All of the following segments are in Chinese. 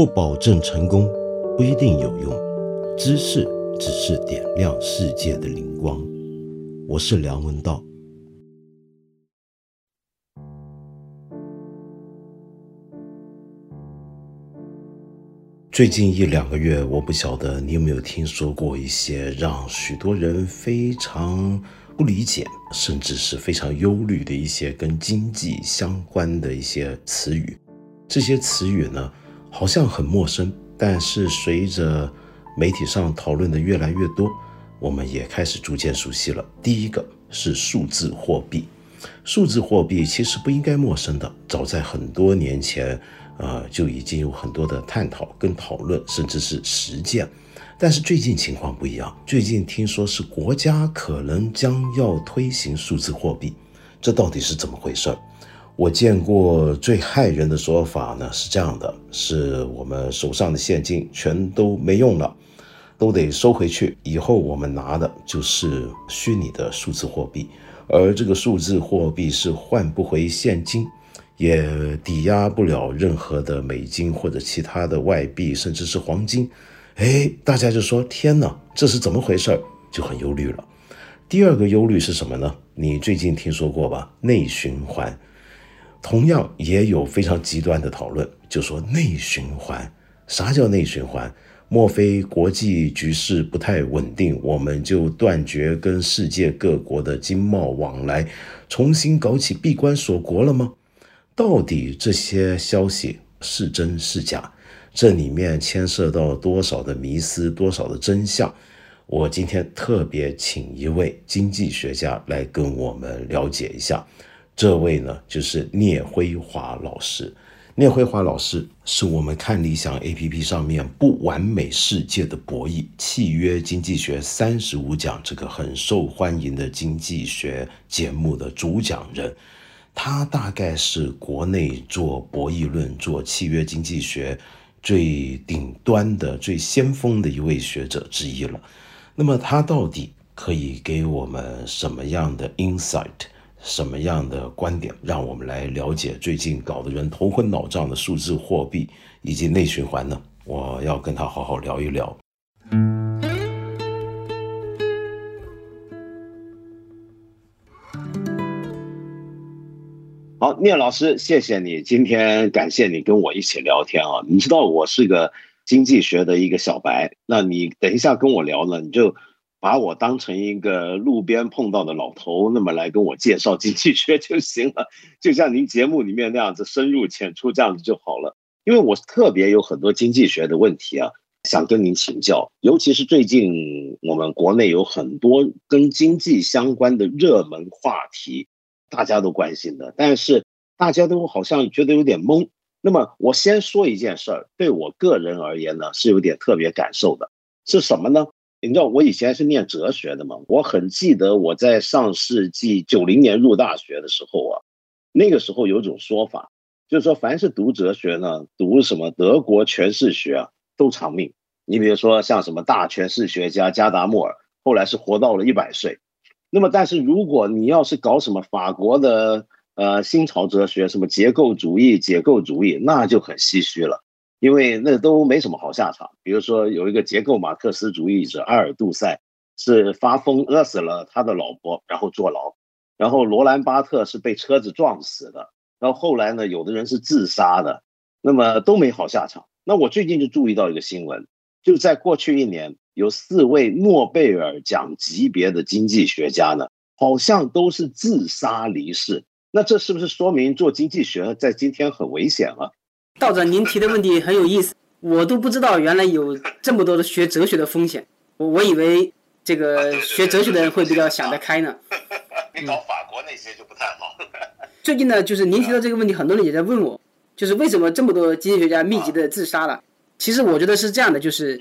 不保证成功，不一定有用。知识只是点亮世界的灵光。我是梁文道。最近一两个月，我不晓得你有没有听说过一些让许多人非常不理解，甚至是非常忧虑的一些跟经济相关的一些词语。这些词语呢，好像很陌生，但是随着媒体上讨论的越来越多，我们也开始逐渐熟悉了。第一个是数字货币，数字货币其实不应该陌生的，早在很多年前。呃，就已经有很多的探讨跟讨论，甚至是实践。但是最近情况不一样，最近听说是国家可能将要推行数字货币，这到底是怎么回事？我见过最害人的说法呢，是这样的：是我们手上的现金全都没用了，都得收回去，以后我们拿的就是虚拟的数字货币，而这个数字货币是换不回现金。也抵押不了任何的美金或者其他的外币，甚至是黄金。哎，大家就说：“天哪，这是怎么回事？”就很忧虑了。第二个忧虑是什么呢？你最近听说过吧？内循环，同样也有非常极端的讨论，就说内循环，啥叫内循环？莫非国际局势不太稳定，我们就断绝跟世界各国的经贸往来，重新搞起闭关锁国了吗？到底这些消息是真是假？这里面牵涉到多少的迷思，多少的真相？我今天特别请一位经济学家来跟我们了解一下。这位呢，就是聂辉华老师。聂辉华老师是我们看理想 APP 上面“不完美世界的博弈：契约经济学三十五讲”这个很受欢迎的经济学节目的主讲人。他大概是国内做博弈论、做契约经济学最顶端的、最先锋的一位学者之一了。那么他到底可以给我们什么样的 insight、什么样的观点，让我们来了解最近搞得人头昏脑胀的数字货币以及内循环呢？我要跟他好好聊一聊。好，聂老师，谢谢你今天感谢你跟我一起聊天啊！你知道我是个经济学的一个小白，那你等一下跟我聊呢，你就把我当成一个路边碰到的老头，那么来跟我介绍经济学就行了，就像您节目里面那样子深入浅出这样子就好了。因为我特别有很多经济学的问题啊，想跟您请教，尤其是最近我们国内有很多跟经济相关的热门话题。大家都关心的，但是大家都好像觉得有点懵。那么我先说一件事儿，对我个人而言呢，是有点特别感受的，是什么呢？你知道我以前是念哲学的嘛？我很记得我在上世纪九零年入大学的时候啊，那个时候有种说法，就是说凡是读哲学呢，读什么德国诠释学啊，都长命。你比如说像什么大诠释学家加达默尔，后来是活到了一百岁。那么，但是如果你要是搞什么法国的呃新潮哲学，什么结构主义、解构主义，那就很唏嘘了，因为那都没什么好下场。比如说，有一个结构马克思主义者阿尔杜塞是发疯饿死了他的老婆，然后坐牢；然后罗兰巴特是被车子撞死的；然后后来呢，有的人是自杀的，那么都没好下场。那我最近就注意到一个新闻，就在过去一年。有四位诺贝尔奖级别的经济学家呢，好像都是自杀离世。那这是不是说明做经济学在今天很危险啊？道长，您提的问题很有意思，我都不知道原来有这么多的学哲学的风险。我我以为这个学哲学的人会比较想得开呢。你搞法国那些就不太好。最近呢，就是您提到这个问题，很多人也在问我，就是为什么这么多经济学家密集的自杀了？其实我觉得是这样的，就是。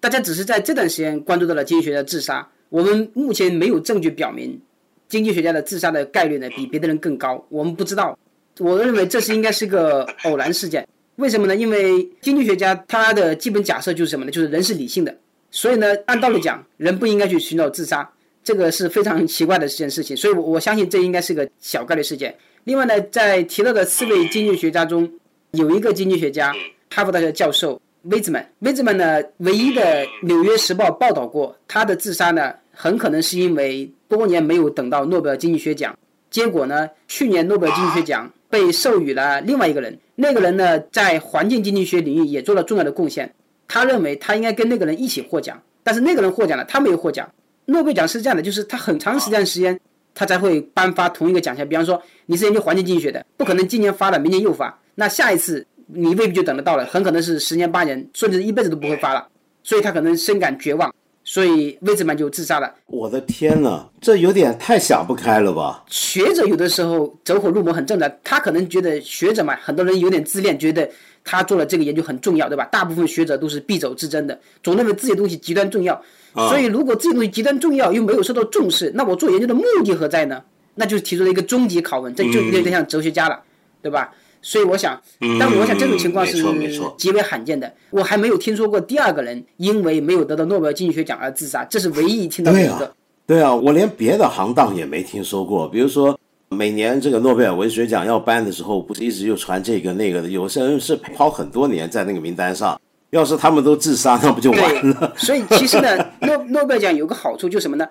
大家只是在这段时间关注到了经济学家自杀，我们目前没有证据表明经济学家的自杀的概率呢比别的人更高，我们不知道。我认为这是应该是个偶然事件。为什么呢？因为经济学家他的基本假设就是什么呢？就是人是理性的，所以呢，按道理讲，人不应该去寻找自杀，这个是非常奇怪的一件事情。所以，我我相信这应该是个小概率事件。另外呢，在提到的四位经济学家中，有一个经济学家。哈佛大学教授威兹曼。威兹曼呢，唯一的《纽约时报》报道过他的自杀呢，很可能是因为多年没有等到诺贝尔经济学奖。结果呢，去年诺贝尔经济学奖被授予了另外一个人，那个人呢，在环境经济学领域也做了重要的贡献。他认为他应该跟那个人一起获奖，但是那个人获奖了，他没有获奖。诺贝尔奖是这样的，就是他很长时间时间。他才会颁发同一个奖项。比方说，你是研究环境经济学的，不可能今年发了，明年又发，那下一次你未必就等得到了，很可能是十年八年，甚至一辈子都不会发了。所以他可能深感绝望，所以魏兹曼就自杀了。我的天哪，这有点太想不开了吧？学者有的时候走火入魔很正常，他可能觉得学者嘛，很多人有点自恋，觉得他做了这个研究很重要，对吧？大部分学者都是必走之争的，总认为自己的东西极端重要。所以，如果这些东西极端重要又没有受到重视，那我做研究的目的何在呢？那就是提出了一个终极拷问，这就有点像哲学家了，对吧？所以我想，但我想这种情况是极为罕见的。我还没有听说过第二个人因为没有得到诺贝尔经济学奖而自杀，这是唯一听到的一个。对啊，我连别的行当也没听说过。比如说，每年这个诺贝尔文学奖要颁的时候，不是一直又传这个那个的？有些人是陪跑很多年在那个名单上。要是他们都自杀，那不就完了？所以其实呢，诺诺贝尔奖有个好处，就什么呢？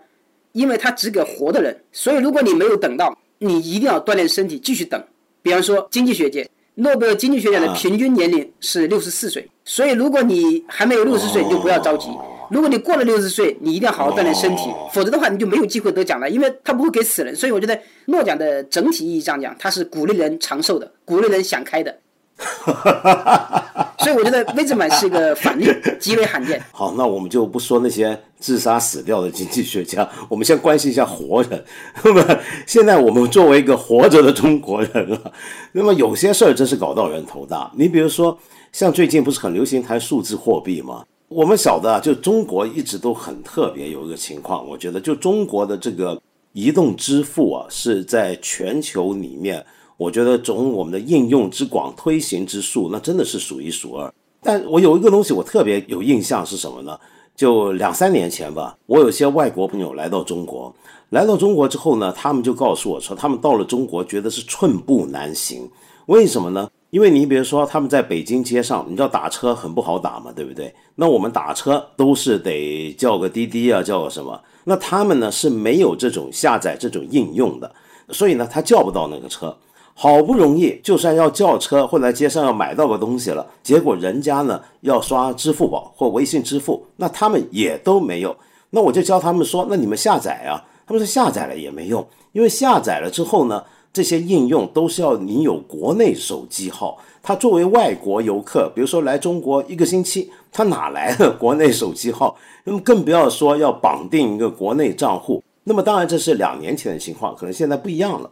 因为他只给活的人，所以如果你没有等到，你一定要锻炼身体，继续等。比方说经济学界，诺贝尔经济学奖的平均年龄是六十四岁，所以如果你还没有六十岁，就不要着急。如果你过了六十岁，你一定要好好锻炼身体，否则的话你就没有机会得奖了，因为他不会给死人。所以我觉得诺奖的整体意义上讲，它是鼓励人长寿的，鼓励人想开的。所以我觉得威兹曼是一个反例，极为罕见。好，那我们就不说那些自杀死掉的经济学家，我们先关心一下活人。那么现在我们作为一个活着的中国人啊，那么有些事儿真是搞到人头大。你比如说，像最近不是很流行谈数字货币吗？我们晓得，就中国一直都很特别，有一个情况，我觉得就中国的这个移动支付啊，是在全球里面。我觉得从我们的应用之广、推行之数，那真的是数一数二。但我有一个东西我特别有印象是什么呢？就两三年前吧，我有些外国朋友来到中国，来到中国之后呢，他们就告诉我说，他们到了中国觉得是寸步难行。为什么呢？因为你比如说他们在北京街上，你知道打车很不好打嘛，对不对？那我们打车都是得叫个滴滴啊，叫个什么？那他们呢是没有这种下载这种应用的，所以呢他叫不到那个车。好不容易，就算要叫车或在街上要买到个东西了，结果人家呢要刷支付宝或微信支付，那他们也都没有。那我就教他们说，那你们下载啊。他们说下载了也没用，因为下载了之后呢，这些应用都是要你有国内手机号。他作为外国游客，比如说来中国一个星期，他哪来的国内手机号？那么更不要说要绑定一个国内账户。那么当然这是两年前的情况，可能现在不一样了。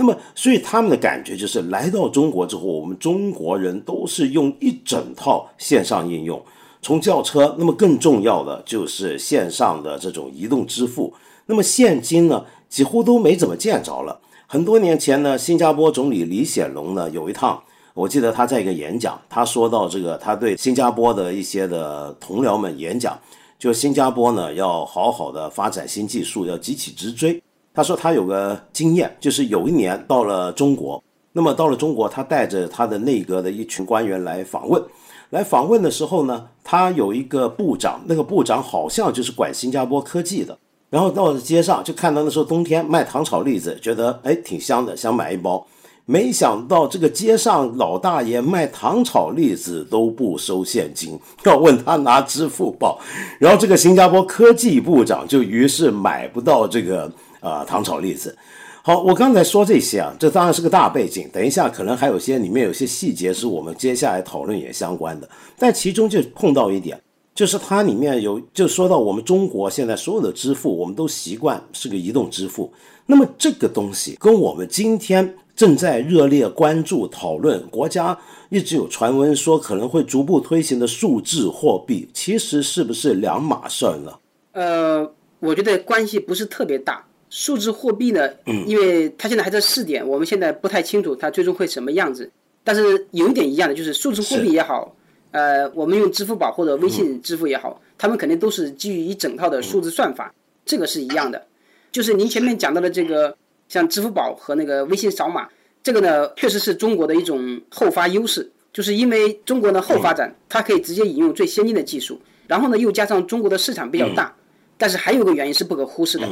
那么，所以他们的感觉就是来到中国之后，我们中国人都是用一整套线上应用，从轿车，那么更重要的就是线上的这种移动支付。那么现金呢，几乎都没怎么见着了。很多年前呢，新加坡总理李显龙呢有一趟，我记得他在一个演讲，他说到这个，他对新加坡的一些的同僚们演讲，就新加坡呢要好好的发展新技术，要急起直追。他说他有个经验，就是有一年到了中国，那么到了中国，他带着他的内阁的一群官员来访问，来访问的时候呢，他有一个部长，那个部长好像就是管新加坡科技的，然后到了街上就看到那时候冬天卖糖炒栗子，觉得哎挺香的，想买一包，没想到这个街上老大爷卖糖炒栗子都不收现金，要问他拿支付宝，然后这个新加坡科技部长就于是买不到这个。啊，糖炒栗子。好，我刚才说这些啊，这当然是个大背景。等一下，可能还有些里面有些细节是我们接下来讨论也相关的。但其中就碰到一点，就是它里面有就说到我们中国现在所有的支付，我们都习惯是个移动支付。那么这个东西跟我们今天正在热烈关注讨论，国家一直有传闻说可能会逐步推行的数字货币，其实是不是两码事儿呢？呃，我觉得关系不是特别大。数字货币呢？嗯，因为它现在还在试点，我们现在不太清楚它最终会什么样子。但是有一点一样的，就是数字货币也好，呃，我们用支付宝或者微信支付也好，他们肯定都是基于一整套的数字算法，这个是一样的。就是您前面讲到的这个，像支付宝和那个微信扫码，这个呢，确实是中国的一种后发优势。就是因为中国呢后发展，它可以直接引用最先进的技术，然后呢又加上中国的市场比较大，但是还有个原因是不可忽视的，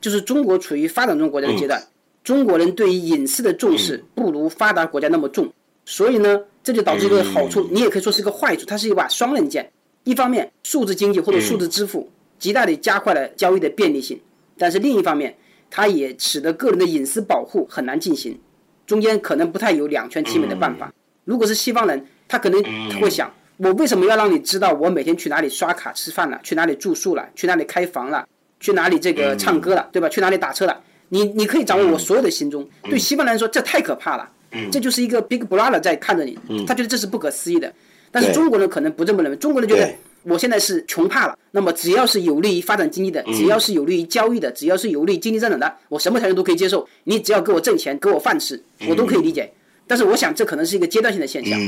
就是中国处于发展中国家的阶段，中国人对于隐私的重视不如发达国家那么重，所以呢这就导致一个好处，你也可以说是一个坏处，它是一把双刃剑。一方面，数字经济或者数字支付极大地加快了交易的便利性，但是另一方面，它也使得个人的隐私保护很难进行，中间可能不太有两全其美的办法。如果是西方人，他可能会想：我为什么要让你知道我每天去哪里刷卡吃饭了，去哪里住宿了，去哪里开房了，去哪里这个唱歌了，对吧？去哪里打车了？你你可以掌握我所有的行踪。对西方人来说，这太可怕了。这就是一个 Big Brother 在看着你，他觉得这是不可思议的。但是中国人可能不这么认为，中国人觉得我现在是穷怕了。那么只要是有利于发展经济的，只要是有利于交易的，只要是有利于经济增长的，我什么条件都可以接受。你只要给我挣钱，给我饭吃，我都可以理解。但是我想，这可能是一个阶段性的现象。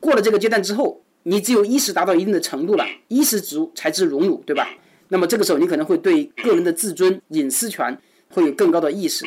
过了这个阶段之后，你只有衣食达到一定的程度了，衣食足才知荣辱，对吧？那么这个时候，你可能会对个人的自尊、隐私权会有更高的意识。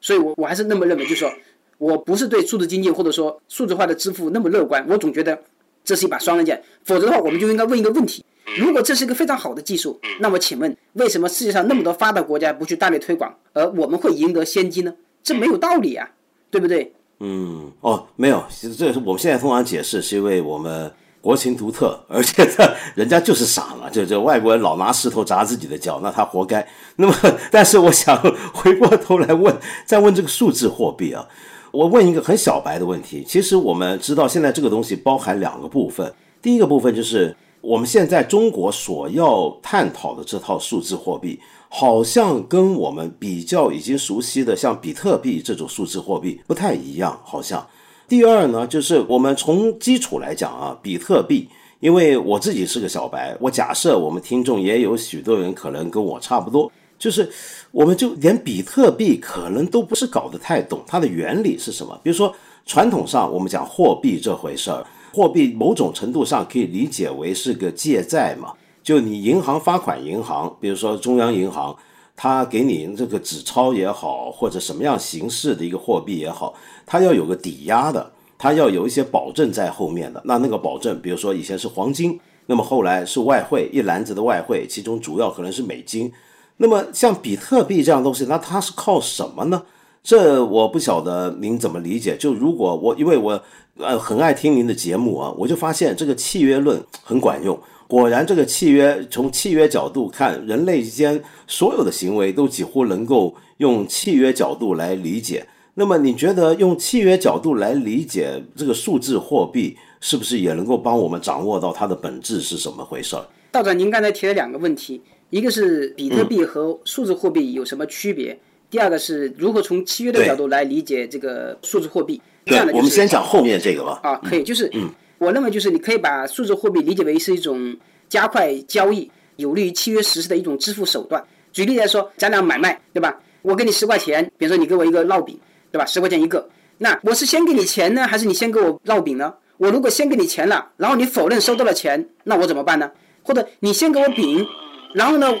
所以，我我还是那么认为，就是说我不是对数字经济或者说数字化的支付那么乐观。我总觉得这是一把双刃剑。否则的话，我们就应该问一个问题：如果这是一个非常好的技术，那么请问，为什么世界上那么多发达国家不去大力推广，而我们会赢得先机呢？这没有道理啊，对不对？嗯，哦，没有，其实这是我们现在通常解释，是因为我们国情独特，而且他人家就是傻嘛，就这外国人老拿石头砸自己的脚，那他活该。那么，但是我想回过头来问，再问这个数字货币啊，我问一个很小白的问题。其实我们知道，现在这个东西包含两个部分，第一个部分就是我们现在中国所要探讨的这套数字货币。好像跟我们比较已经熟悉的像比特币这种数字货币不太一样。好像第二呢，就是我们从基础来讲啊，比特币，因为我自己是个小白，我假设我们听众也有许多人可能跟我差不多，就是我们就连比特币可能都不是搞得太懂它的原理是什么。比如说传统上我们讲货币这回事儿，货币某种程度上可以理解为是个借债嘛。就你银行发款，银行比如说中央银行，它给你这个纸钞也好，或者什么样形式的一个货币也好，它要有个抵押的，它要有一些保证在后面的。那那个保证，比如说以前是黄金，那么后来是外汇，一篮子的外汇，其中主要可能是美金。那么像比特币这样东西，那它是靠什么呢？这我不晓得您怎么理解。就如果我因为我呃很爱听您的节目啊，我就发现这个契约论很管用。果然，这个契约从契约角度看，人类之间所有的行为都几乎能够用契约角度来理解。那么，你觉得用契约角度来理解这个数字货币，是不是也能够帮我们掌握到它的本质是什么回事儿？道长，您刚才提了两个问题，一个是比特币和数字货币有什么区别？第二个是如何从契约的角度来理解这个数字货币？对，我们先讲后面这个吧。啊，可以，就是嗯。我认为就是你可以把数字货币理解为是一种加快交易、有利于契约实施的一种支付手段。举例来说，咱俩买卖，对吧？我给你十块钱，比如说你给我一个烙饼，对吧？十块钱一个。那我是先给你钱呢，还是你先给我烙饼呢？我如果先给你钱了，然后你否认收到了钱，那我怎么办呢？或者你先给我饼，然后呢，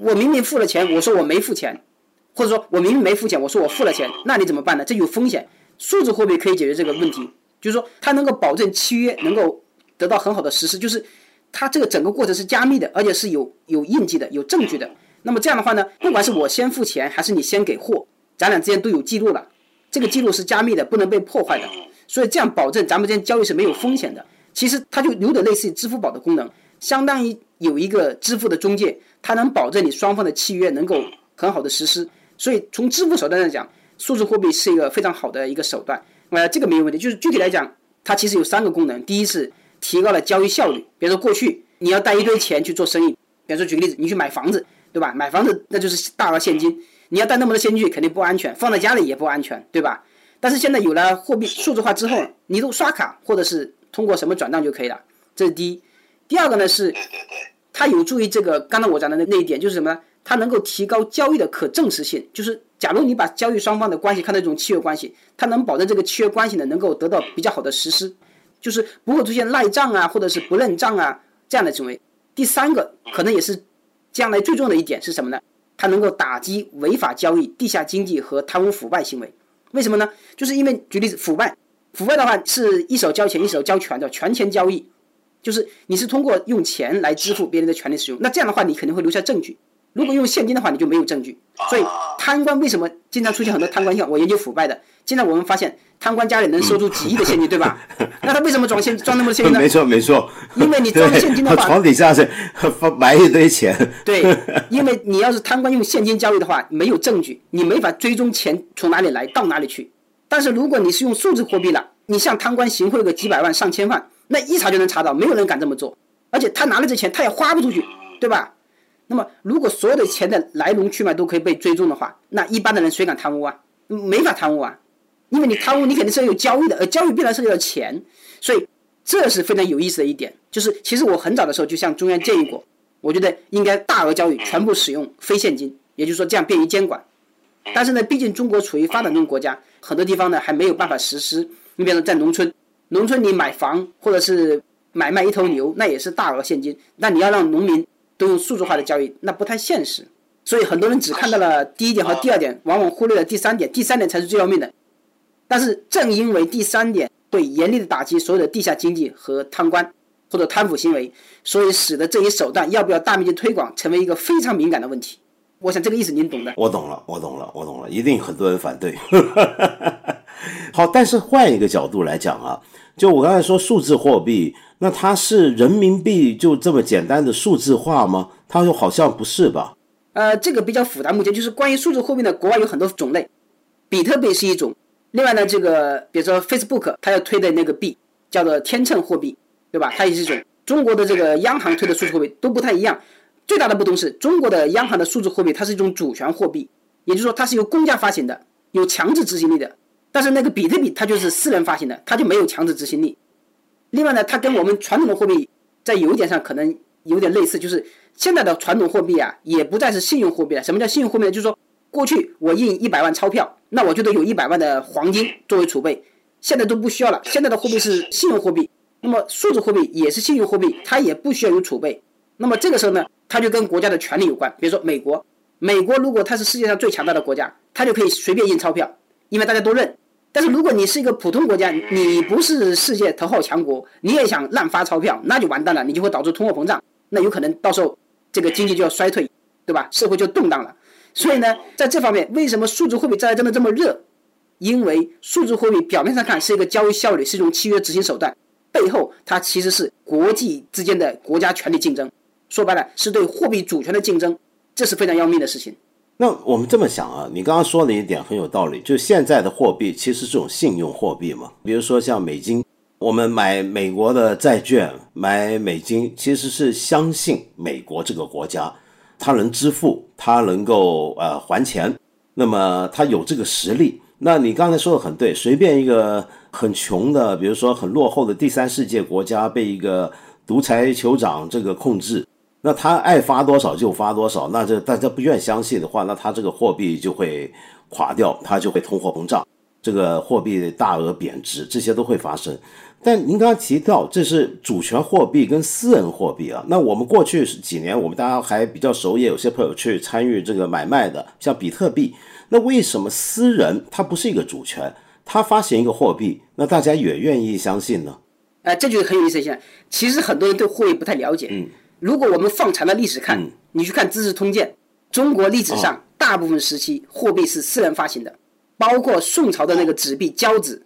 我明明付了钱，我说我没付钱，或者说我明明没付钱，我说我付了钱，那你怎么办呢？这有风险。数字货币可以解决这个问题。就是说，它能够保证契约能够得到很好的实施，就是它这个整个过程是加密的，而且是有有印记的、有证据的。那么这样的话呢，不管是我先付钱，还是你先给货，咱俩之间都有记录了，这个记录是加密的，不能被破坏的。所以这样保证咱们之间交易是没有风险的。其实它就有点类似于支付宝的功能，相当于有一个支付的中介，它能保证你双方的契约能够很好的实施。所以从支付手段来讲，数字货币是一个非常好的一个手段。呃，这个没有问题。就是具体来讲，它其实有三个功能。第一是提高了交易效率。比如说过去你要带一堆钱去做生意，比如说举个例子，你去买房子，对吧？买房子那就是大额现金，你要带那么多现金去肯定不安全，放在家里也不安全，对吧？但是现在有了货币数字化之后，你都刷卡或者是通过什么转账就可以了，这是第一。第二个呢是，它有助于这个刚才我讲的那那一点，就是什么呢？它能够提高交易的可证实性，就是。假如你把交易双方的关系看成一种契约关系，它能保证这个契约关系呢能够得到比较好的实施，就是不会出现赖账啊或者是不认账啊这样的行为。第三个可能也是将来最重要的一点是什么呢？它能够打击违法交易、地下经济和贪污腐败行为。为什么呢？就是因为举例子，腐败腐败的话是一手交钱一手交权的权钱交易，就是你是通过用钱来支付别人的权利使用，那这样的话你肯定会留下证据。如果用现金的话，你就没有证据。所以贪官为什么经常出现很多贪官像我研究腐败的，经常我们发现贪官家里能收出几亿的现金，对吧？那他为什么装现装那么多现金呢？没 错没错，因为你装现金的话，床底下是埋一堆钱。对，因为你要是贪官用现金交易的话，没有证据，你没法追踪钱从哪里来到哪里去。但是如果你是用数字货币了，你向贪官行贿个几百万上千万，那一查就能查到，没有人敢这么做。而且他拿了这钱，他也花不出去，对吧？那么，如果所有的钱的来龙去脉都可以被追踪的话，那一般的人谁敢贪污啊？没法贪污啊，因为你贪污，你肯定是要有交易的，而交易必然涉及到钱，所以这是非常有意思的一点。就是其实我很早的时候就向中央建议过，我觉得应该大额交易全部使用非现金，也就是说这样便于监管。但是呢，毕竟中国处于发展中国家，很多地方呢还没有办法实施。你比如说在农村，农村你买房或者是买卖一头牛，那也是大额现金，那你要让农民。都用数字化的交易，那不太现实，所以很多人只看到了第一点和第二点，往往忽略了第三点，第三点才是最要命的。但是正因为第三点会严厉的打击所有的地下经济和贪官或者贪腐行为，所以使得这一手段要不要大面积推广成为一个非常敏感的问题。我想这个意思您懂的。我懂了，我懂了，我懂了，一定很多人反对。好，但是换一个角度来讲啊，就我刚才说数字货币。那它是人民币就这么简单的数字化吗？它又好像不是吧？呃，这个比较复杂。目前就是关于数字货币呢，国外有很多种类，比特币是一种。另外呢，这个比如说 Facebook 它要推的那个币叫做天秤货币，对吧？它也是一种。中国的这个央行推的数字货币都不太一样。最大的不同是中国的央行的数字货币它是一种主权货币，也就是说它是由公家发行的，有强制执行力的。但是那个比特币它就是私人发行的，它就没有强制执行力。另外呢，它跟我们传统的货币在有一点上可能有点类似，就是现在的传统货币啊，也不再是信用货币了。什么叫信用货币呢？就是说，过去我印一百万钞票，那我就得有一百万的黄金作为储备，现在都不需要了。现在的货币是信用货币，那么数字货币也是信用货币，它也不需要有储备。那么这个时候呢，它就跟国家的权力有关。比如说美国，美国如果它是世界上最强大的国家，它就可以随便印钞票，因为大家都认。但是如果你是一个普通国家，你不是世界头号强国，你也想滥发钞票，那就完蛋了，你就会导致通货膨胀，那有可能到时候这个经济就要衰退，对吧？社会就动荡了。所以呢，在这方面，为什么数字货币在真的这么热？因为数字货币表面上看是一个交易效率，是一种契约执行手段，背后它其实是国际之间的国家权力竞争，说白了是对货币主权的竞争，这是非常要命的事情。那我们这么想啊，你刚刚说的一点很有道理，就现在的货币其实是种信用货币嘛。比如说像美金，我们买美国的债券买美金，其实是相信美国这个国家，它能支付，它能够呃还钱，那么它有这个实力。那你刚才说的很对，随便一个很穷的，比如说很落后的第三世界国家被一个独裁酋长这个控制。那他爱发多少就发多少，那这大家不愿相信的话，那他这个货币就会垮掉，它就会通货膨胀，这个货币大额贬值，这些都会发生。但您刚刚提到这是主权货币跟私人货币啊，那我们过去几年我们大家还比较熟，也有些朋友去参与这个买卖的，像比特币，那为什么私人它不是一个主权，他发行一个货币，那大家也愿意相信呢？哎，这就很有意思现在。其实很多人对货币不太了解，嗯。如果我们放长了历史看，你去看《资治通鉴》，中国历史上大部分时期货币是私人发行的，包括宋朝的那个纸币交子，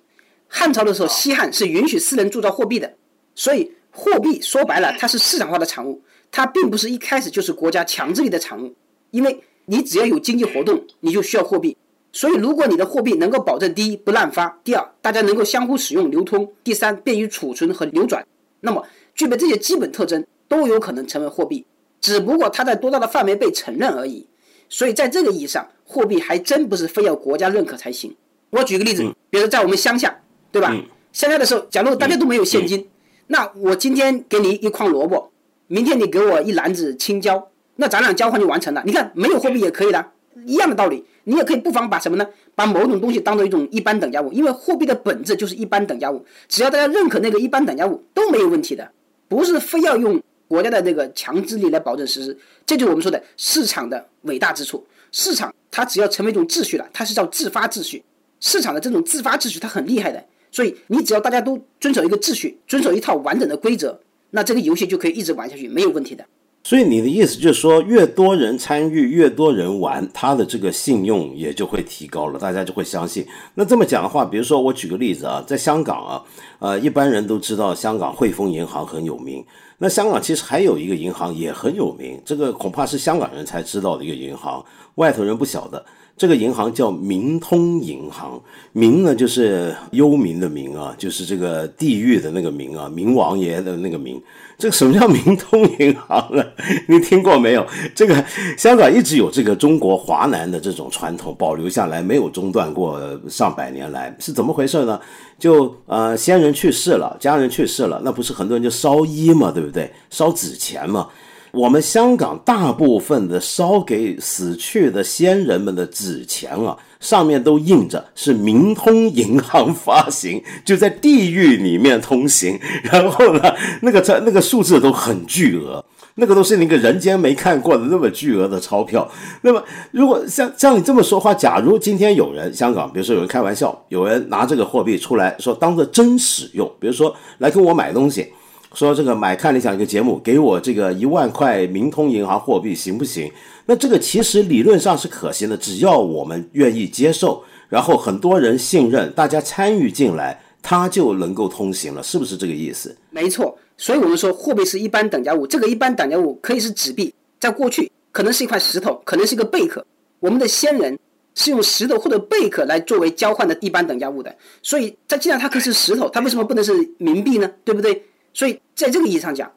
汉朝的时候西汉是允许私人铸造货币的，所以货币说白了它是市场化的产物，它并不是一开始就是国家强制力的产物，因为你只要有经济活动，你就需要货币，所以如果你的货币能够保证第一不滥发，第二大家能够相互使用流通，第三便于储存和流转，那么具备这些基本特征。都有可能成为货币，只不过它在多大的范围被承认而已。所以在这个意义上，货币还真不是非要国家认可才行。我举个例子，比如说在我们乡下，对吧？现在的时候，假如大家都没有现金，那我今天给你一筐萝卜，明天你给我一篮子青椒，那咱俩交换就完成了。你看，没有货币也可以的，一样的道理。你也可以不妨把什么呢？把某种东西当做一种一般等价物，因为货币的本质就是一般等价物，只要大家认可那个一般等价物都没有问题的，不是非要用。国家的那个强制力来保证实施，这就是我们说的市场的伟大之处。市场它只要成为一种秩序了，它是叫自发秩序。市场的这种自发秩序它很厉害的，所以你只要大家都遵守一个秩序，遵守一套完整的规则，那这个游戏就可以一直玩下去，没有问题的。所以你的意思就是说，越多人参与，越多人玩，他的这个信用也就会提高了，大家就会相信。那这么讲的话，比如说我举个例子啊，在香港啊，呃，一般人都知道香港汇丰银行很有名。那香港其实还有一个银行也很有名，这个恐怕是香港人才知道的一个银行，外头人不晓得。这个银行叫明通银行，明呢就是幽冥的冥啊，就是这个地狱的那个冥啊，冥王爷的那个冥。这个什么叫明通银行呢？你听过没有？这个香港一直有这个中国华南的这种传统保留下来，没有中断过上百年来，是怎么回事呢？就呃，先人去世了，家人去世了，那不是很多人就烧衣嘛，对不对？烧纸钱嘛。我们香港大部分的烧给死去的先人们的纸钱啊，上面都印着是明通银行发行，就在地狱里面通行。然后呢，那个在 那个数字都很巨额，那个都是那个人间没看过的那么巨额的钞票。那么，如果像像你这么说话，假如今天有人香港，比如说有人开玩笑，有人拿这个货币出来说当做真使用，比如说来跟我买东西。说这个买看理想一个节目，给我这个一万块明通银行货币行不行？那这个其实理论上是可行的，只要我们愿意接受，然后很多人信任，大家参与进来，它就能够通行了，是不是这个意思？没错，所以我们说货币是一般等价物，这个一般等价物可以是纸币，在过去可能是一块石头，可能是一个贝壳，我们的先人是用石头或者贝壳来作为交换的一般等价物的，所以它既然它可以是石头，它为什么不能是冥币呢？对不对？所以，在这个意义上讲，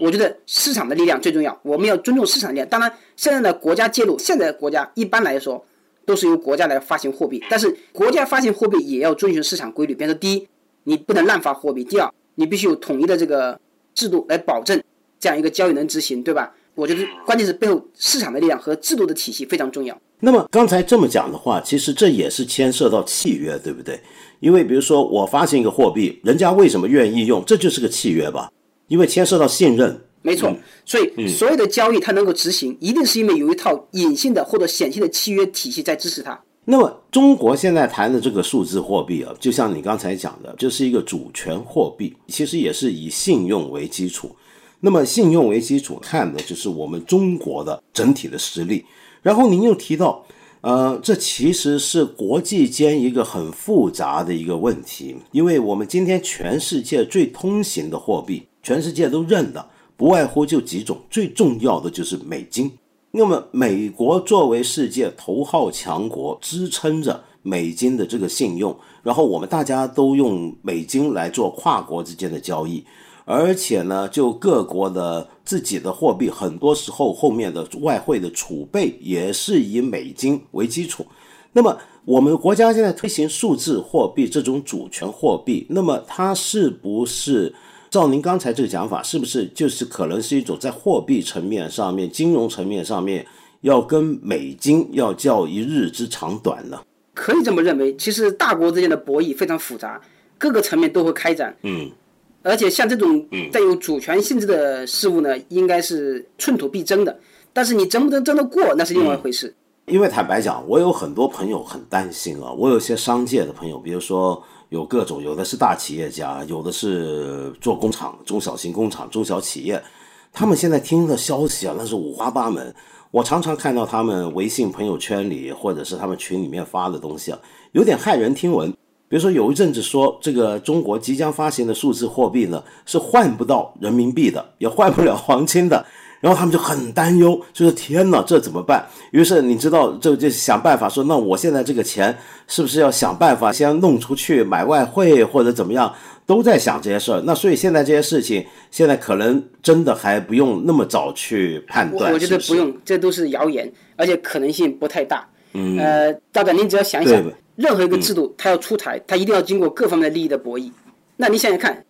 我觉得市场的力量最重要。我们要尊重市场力量。当然，现在的国家介入，现在的国家一般来说都是由国家来发行货币，但是国家发行货币也要遵循市场规律。比如说，第一，你不能滥发货币；第二，你必须有统一的这个制度来保证这样一个交易能执行，对吧？我觉得关键是背后市场的力量和制度的体系非常重要。那么刚才这么讲的话，其实这也是牵涉到契约，对不对？因为比如说我发行一个货币，人家为什么愿意用？这就是个契约吧？因为牵涉到信任。没错，所以所有的交易它能够执行，一定是因为有一套隐性的或者显性的契约体系在支持它。那么中国现在谈的这个数字货币啊，就像你刚才讲的，就是一个主权货币，其实也是以信用为基础。那么信用为基础，看的就是我们中国的整体的实力。然后您又提到。呃，这其实是国际间一个很复杂的一个问题，因为我们今天全世界最通行的货币，全世界都认的，不外乎就几种，最重要的就是美金。那么，美国作为世界头号强国，支撑着美金的这个信用，然后我们大家都用美金来做跨国之间的交易。而且呢，就各国的自己的货币，很多时候后面的外汇的储备也是以美金为基础。那么我们国家现在推行数字货币这种主权货币，那么它是不是照您刚才这个讲法，是不是就是可能是一种在货币层面上面、金融层面上面要跟美金要较一日之长短呢？可以这么认为。其实大国之间的博弈非常复杂，各个层面都会开展。嗯。而且像这种带有主权性质的事物呢，应该是寸土必争的。但是你争不争争得过，那是另外一回事。因为坦白讲，我有很多朋友很担心啊。我有些商界的朋友，比如说有各种，有的是大企业家，有的是做工厂、中小型工厂、中小企业，他们现在听的消息啊，那是五花八门。我常常看到他们微信朋友圈里，或者是他们群里面发的东西啊，有点骇人听闻。比如说，有一阵子说这个中国即将发行的数字货币呢，是换不到人民币的，也换不了黄金的，然后他们就很担忧，就是天哪，这怎么办？于是你知道，就就想办法说，那我现在这个钱是不是要想办法先弄出去买外汇或者怎么样？都在想这些事儿。那所以现在这些事情，现在可能真的还不用那么早去判断。我觉得不用，这都是谣言，而且可能性不太大。嗯，呃，大概您只要想想。任何一个制度，它要出台，它一定要经过各方面的利益的博弈。那你想想看，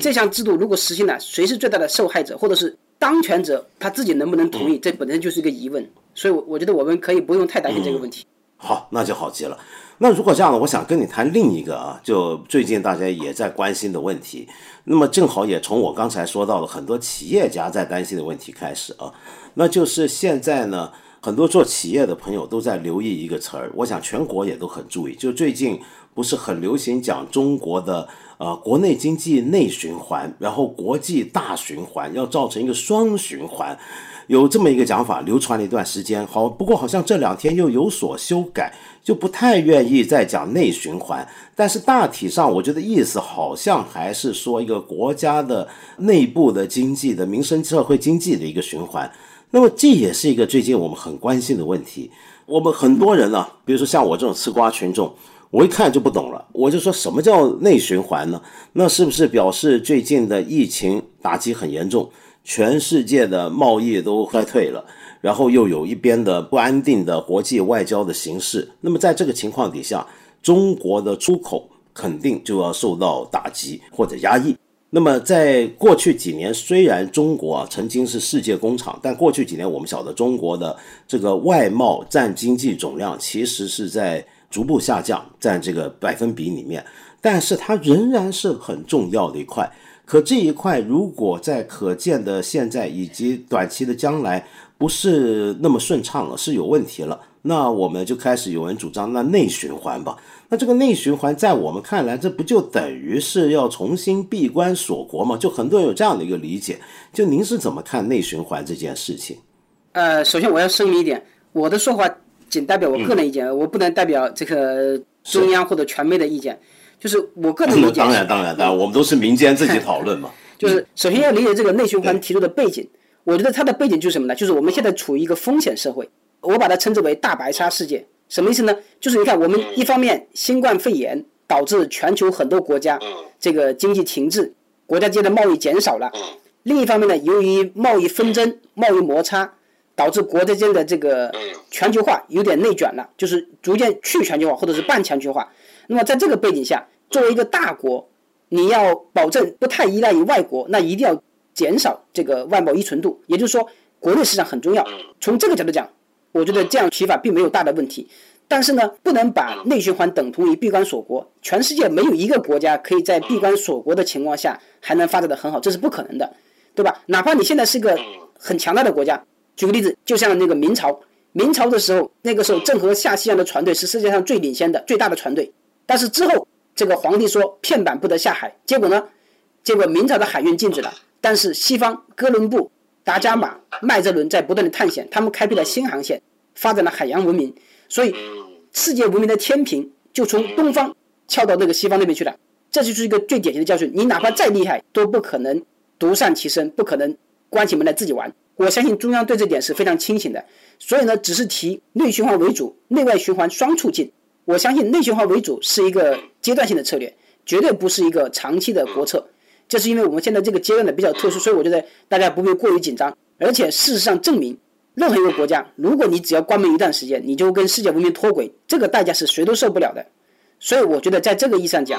这项制度如果实行了，谁是最大的受害者，或者是当权者他自己能不能同意？这本身就是一个疑问。所以，我我觉得我们可以不用太担心这个问题。好，那就好极了。那如果这样呢？我想跟你谈另一个啊，就最近大家也在关心的问题。那么正好也从我刚才说到了很多企业家在担心的问题开始啊，那就是现在呢。很多做企业的朋友都在留意一个词儿，我想全国也都很注意。就最近不是很流行讲中国的呃国内经济内循环，然后国际大循环，要造成一个双循环，有这么一个讲法流传了一段时间。好，不过好像这两天又有所修改，就不太愿意再讲内循环。但是大体上，我觉得意思好像还是说一个国家的内部的经济的民生社会经济的一个循环。那么这也是一个最近我们很关心的问题。我们很多人呢，比如说像我这种吃瓜群众。我一看就不懂了，我就说什么叫内循环呢？那是不是表示最近的疫情打击很严重，全世界的贸易都衰退了，然后又有一边的不安定的国际外交的形势？那么在这个情况底下，中国的出口肯定就要受到打击或者压抑。那么在过去几年，虽然中国曾经是世界工厂，但过去几年我们晓得中国的这个外贸占经济总量其实是在。逐步下降，在这个百分比里面，但是它仍然是很重要的一块。可这一块如果在可见的现在以及短期的将来不是那么顺畅了，是有问题了，那我们就开始有人主张那内循环吧。那这个内循环在我们看来，这不就等于是要重新闭关锁国吗？就很多人有这样的一个理解。就您是怎么看内循环这件事情？呃，首先我要声明一点，我的说法。仅代表我个人意见，我不能代表这个中央或者传媒的意见。就是我个人 理解。当然，当然，当然，我们都是民间自己讨论嘛。就是首先要理解这个内循环提出的背景。我觉得它的背景就是什么呢？就是我们现在处于一个风险社会，我把它称之为大白鲨世界。什么意思呢？就是你看，我们一方面新冠肺炎导致全球很多国家这个经济停滞，国家间的贸易减少了；另一方面呢，由于贸易纷争、贸易摩擦。导致国家间的这个全球化有点内卷了，就是逐渐去全球化或者是半全球化。那么在这个背景下，作为一个大国，你要保证不太依赖于外国，那一定要减少这个外贸依存度。也就是说，国内市场很重要。从这个角度讲，我觉得这样提法并没有大的问题。但是呢，不能把内循环等同于闭关锁国。全世界没有一个国家可以在闭关锁国的情况下还能发展的很好，这是不可能的，对吧？哪怕你现在是一个很强大的国家。举个例子，就像那个明朝，明朝的时候，那个时候郑和下西洋的船队是世界上最领先的、最大的船队。但是之后，这个皇帝说片板不得下海，结果呢，结果明朝的海运禁止了。但是西方哥伦布、达伽马、麦哲伦在不断的探险，他们开辟了新航线，发展了海洋文明。所以，世界文明的天平就从东方翘到那个西方那边去了。这就是一个最典型的教训：你哪怕再厉害，都不可能独善其身，不可能关起门来自己玩。我相信中央对这点是非常清醒的，所以呢，只是提内循环为主，内外循环双促进。我相信内循环为主是一个阶段性的策略，绝对不是一个长期的国策。这是因为我们现在这个阶段呢比较特殊，所以我觉得大家不必过于紧张。而且事实上证明，任何一个国家，如果你只要关门一段时间，你就跟世界文明脱轨，这个代价是谁都受不了的。所以我觉得在这个意义上讲，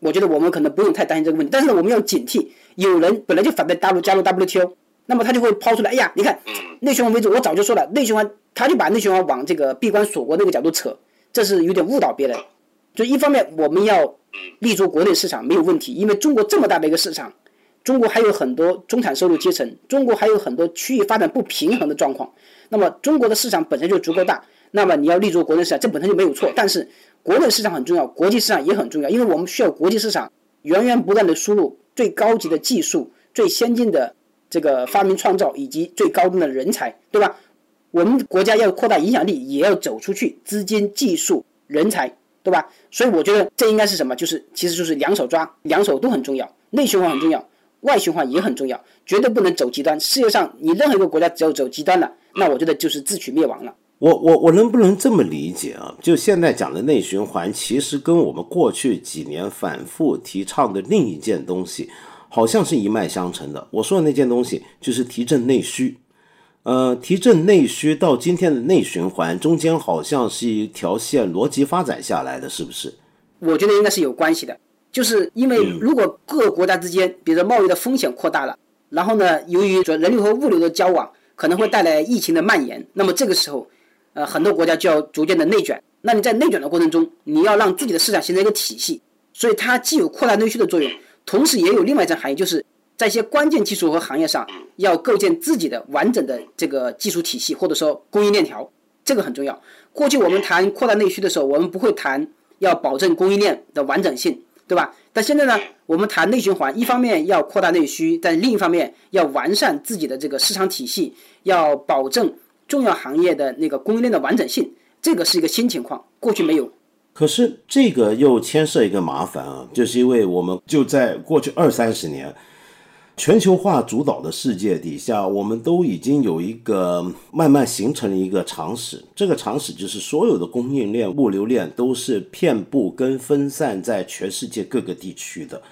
我觉得我们可能不用太担心这个问题。但是呢，我们要警惕，有人本来就反对大陆加入 WTO。那么他就会抛出来，哎呀，你看内循环为主，我早就说了，内循环，他就把内循环往这个闭关锁国那个角度扯，这是有点误导别人。就一方面我们要立足国内市场没有问题，因为中国这么大的一个市场，中国还有很多中产收入阶层，中国还有很多区域发展不平衡的状况。那么中国的市场本身就足够大，那么你要立足国内市场，这本身就没有错。但是国内市场很重要，国际市场也很重要，因为我们需要国际市场源源不断的输入最高级的技术、最先进的。这个发明创造以及最高端的人才，对吧？我们国家要扩大影响力，也要走出去，资金、技术、人才，对吧？所以我觉得这应该是什么？就是其实就是两手抓，两手都很重要，内循环很重要，外循环也很重要，绝对不能走极端。世界上你任何一个国家只要走极端了，那我觉得就是自取灭亡了。我我我能不能这么理解啊？就现在讲的内循环，其实跟我们过去几年反复提倡的另一件东西。好像是一脉相承的。我说的那件东西就是提振内需，呃，提振内需到今天的内循环中间，好像是一条线逻辑发展下来的，是不是？我觉得应该是有关系的，就是因为如果各个国家之间，比如说贸易的风险扩大了，然后呢，由于说人流和物流的交往可能会带来疫情的蔓延，那么这个时候，呃，很多国家就要逐渐的内卷。那你在内卷的过程中，你要让自己的市场形成一个体系，所以它既有扩大内需的作用。同时也有另外一层含义，就是在一些关键技术和行业上，要构建自己的完整的这个技术体系，或者说供应链条，这个很重要。过去我们谈扩大内需的时候，我们不会谈要保证供应链的完整性，对吧？但现在呢，我们谈内循环，一方面要扩大内需，但另一方面要完善自己的这个市场体系，要保证重要行业的那个供应链的完整性，这个是一个新情况，过去没有。可是这个又牵涉一个麻烦啊，就是因为我们就在过去二三十年。全球化主导的世界底下，我们都已经有一个慢慢形成了一个常识。这个常识就是所有的供应链、物流链都是遍布跟分散在全世界各个地区的。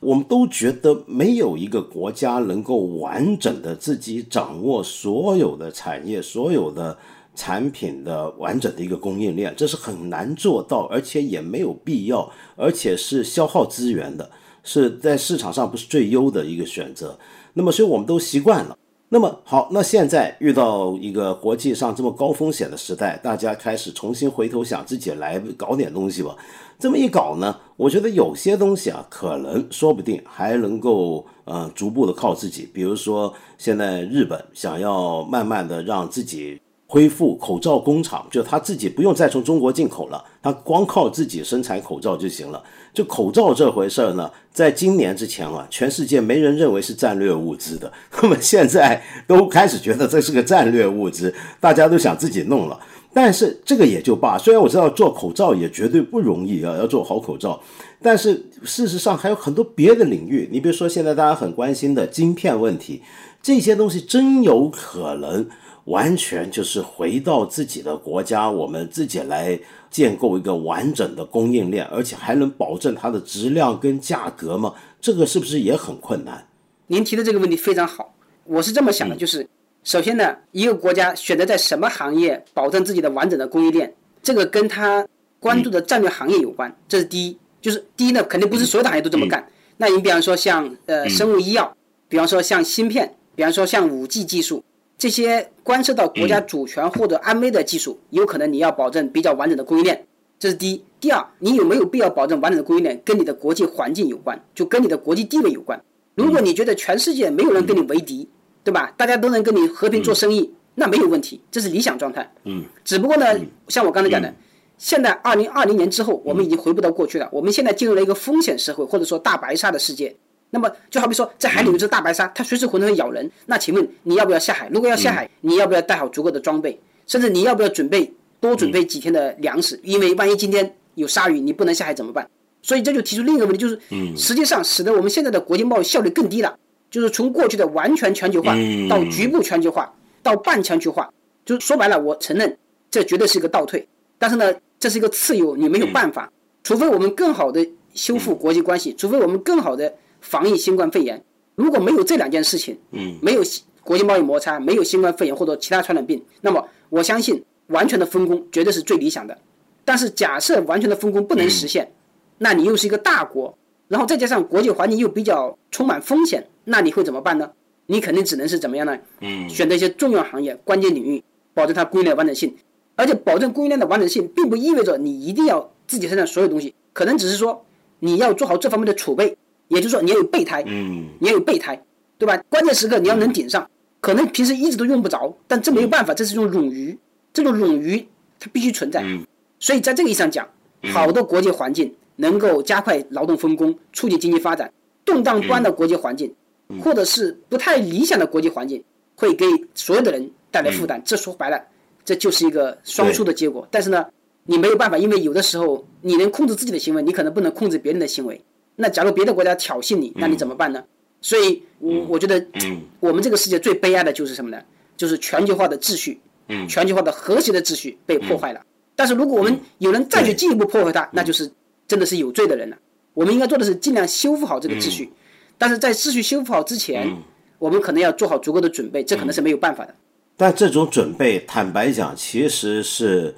我们都觉得没有一个国家能够完整的自己掌握所有的产业、所有的产品的完整的一个供应链，这是很难做到，而且也没有必要，而且是消耗资源的。是在市场上不是最优的一个选择，那么所以我们都习惯了。那么好，那现在遇到一个国际上这么高风险的时代，大家开始重新回头想自己来搞点东西吧。这么一搞呢，我觉得有些东西啊，可能说不定还能够呃逐步的靠自己。比如说现在日本想要慢慢的让自己。恢复口罩工厂，就他自己不用再从中国进口了，他光靠自己生产口罩就行了。就口罩这回事儿呢，在今年之前啊，全世界没人认为是战略物资的，那么现在都开始觉得这是个战略物资，大家都想自己弄了。但是这个也就罢，虽然我知道做口罩也绝对不容易啊，要做好口罩，但是事实上还有很多别的领域，你比如说现在大家很关心的晶片问题，这些东西真有可能。完全就是回到自己的国家，我们自己来建构一个完整的供应链，而且还能保证它的质量跟价格吗？这个是不是也很困难？您提的这个问题非常好，我是这么想的，就是首先呢，一个国家选择在什么行业保证自己的完整的供应链，这个跟他关注的战略行业有关，这是第一。就是第一呢，肯定不是所有的行业都这么干。那你比方说像呃生物医药，比方说像芯片，比方说像五 G 技术。这些关涉到国家主权或者安危的技术，有可能你要保证比较完整的供应链，这是第一。第二，你有没有必要保证完整的供应链，跟你的国际环境有关，就跟你的国际地位有关。如果你觉得全世界没有人跟你为敌，对吧？大家都能跟你和平做生意，那没有问题，这是理想状态。嗯。只不过呢，像我刚才讲的，现在二零二零年之后，我们已经回不到过去了。我们现在进入了一个风险社会，或者说大白鲨的世界。那么就好比说，在海里有只大白鲨，它随时可能会咬人。那请问你要不要下海？如果要下海，你要不要带好足够的装备？甚至你要不要准备多准备几天的粮食？因为万一今天有鲨鱼，你不能下海怎么办？所以这就提出另一个问题，就是实际上使得我们现在的国际贸易效率更低了。就是从过去的完全全球化到局部全球化，到半全球化，就说白了，我承认这绝对是一个倒退。但是呢，这是一个次优，你没有办法，除非我们更好的修复国际关系，除非我们更好的。防疫新冠肺炎，如果没有这两件事情，嗯，没有国际贸易摩擦，没有新冠肺炎或者其他传染病，那么我相信完全的分工绝对是最理想的。但是假设完全的分工不能实现，那你又是一个大国，然后再加上国际环境又比较充满风险，那你会怎么办呢？你肯定只能是怎么样呢？嗯，选择一些重要行业、关键领域，保证它供应链完整性。而且保证供应链的完整性，并不意味着你一定要自己生产所有东西，可能只是说你要做好这方面的储备。也就是说，你要有备胎，嗯，你要有备胎，对吧？关键时刻你要能顶上，可能平时一直都用不着，但这没有办法，这是一种冗余，这种冗余它必须存在。所以在这个意义上讲，好的国际环境能够加快劳动分工，促进经济发展；动荡不安的国际环境，或者是不太理想的国际环境，会给所有的人带来负担。这说白了，这就是一个双输的结果。但是呢，你没有办法，因为有的时候你能控制自己的行为，你可能不能控制别人的行为。那假如别的国家挑衅你，那你怎么办呢？所以，我我觉得，我们这个世界最悲哀的就是什么呢？就是全球化的秩序，全球化的和谐的秩序被破坏了。但是，如果我们有人再去进一步破坏它，那就是真的是有罪的人了。我们应该做的是尽量修复好这个秩序，但是在秩序修复好之前，我们可能要做好足够的准备，这可能是没有办法的。但这种准备，坦白讲，其实是。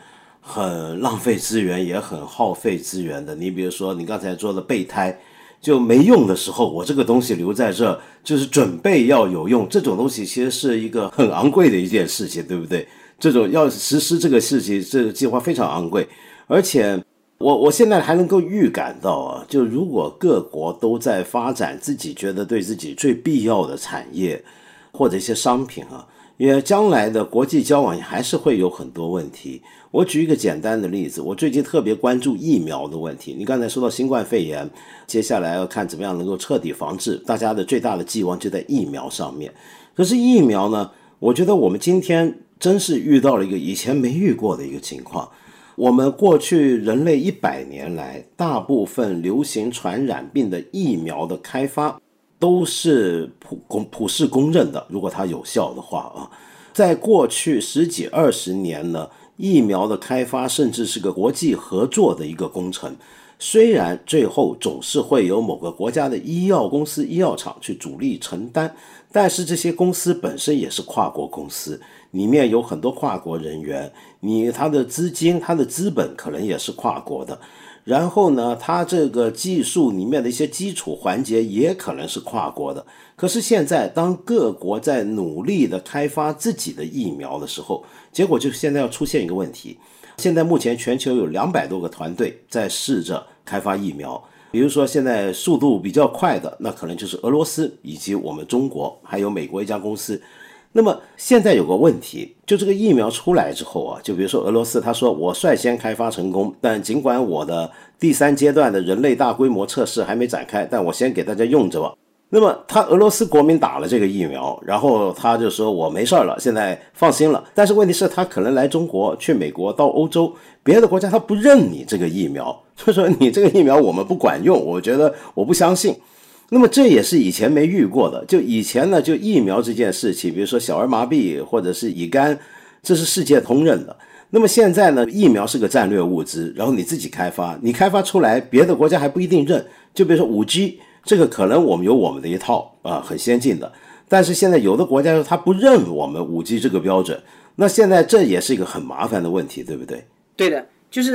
很浪费资源，也很耗费资源的。你比如说，你刚才说的备胎，就没用的时候，我这个东西留在这，就是准备要有用。这种东西其实是一个很昂贵的一件事情，对不对？这种要实施这个事情，这个计划非常昂贵。而且，我我现在还能够预感到啊，就如果各国都在发展自己觉得对自己最必要的产业或者一些商品啊。因为将来的国际交往还是会有很多问题。我举一个简单的例子，我最近特别关注疫苗的问题。你刚才说到新冠肺炎，接下来要看怎么样能够彻底防治，大家的最大的寄望就在疫苗上面。可是疫苗呢，我觉得我们今天真是遇到了一个以前没遇过的一个情况。我们过去人类一百年来，大部分流行传染病的疫苗的开发。都是普公普世公认的，如果它有效的话啊，在过去十几二十年呢，疫苗的开发甚至是个国际合作的一个工程。虽然最后总是会有某个国家的医药公司、医药厂去主力承担，但是这些公司本身也是跨国公司，里面有很多跨国人员，你他的资金、他的资本可能也是跨国的。然后呢，它这个技术里面的一些基础环节也可能是跨国的。可是现在，当各国在努力的开发自己的疫苗的时候，结果就现在要出现一个问题。现在目前全球有两百多个团队在试着开发疫苗。比如说，现在速度比较快的，那可能就是俄罗斯以及我们中国，还有美国一家公司。那么现在有个问题，就这个疫苗出来之后啊，就比如说俄罗斯，他说我率先开发成功，但尽管我的第三阶段的人类大规模测试还没展开，但我先给大家用着吧。那么他俄罗斯国民打了这个疫苗，然后他就说我没事了，现在放心了。但是问题是，他可能来中国、去美国、到欧洲别的国家，他不认你这个疫苗，就说你这个疫苗我们不管用，我觉得我不相信。那么这也是以前没遇过的。就以前呢，就疫苗这件事情，比如说小儿麻痹或者是乙肝，这是世界通认的。那么现在呢，疫苗是个战略物资，然后你自己开发，你开发出来，别的国家还不一定认。就比如说五 G，这个可能我们有我们的一套啊，很先进的。但是现在有的国家他不认我们五 G 这个标准，那现在这也是一个很麻烦的问题，对不对？对的，就是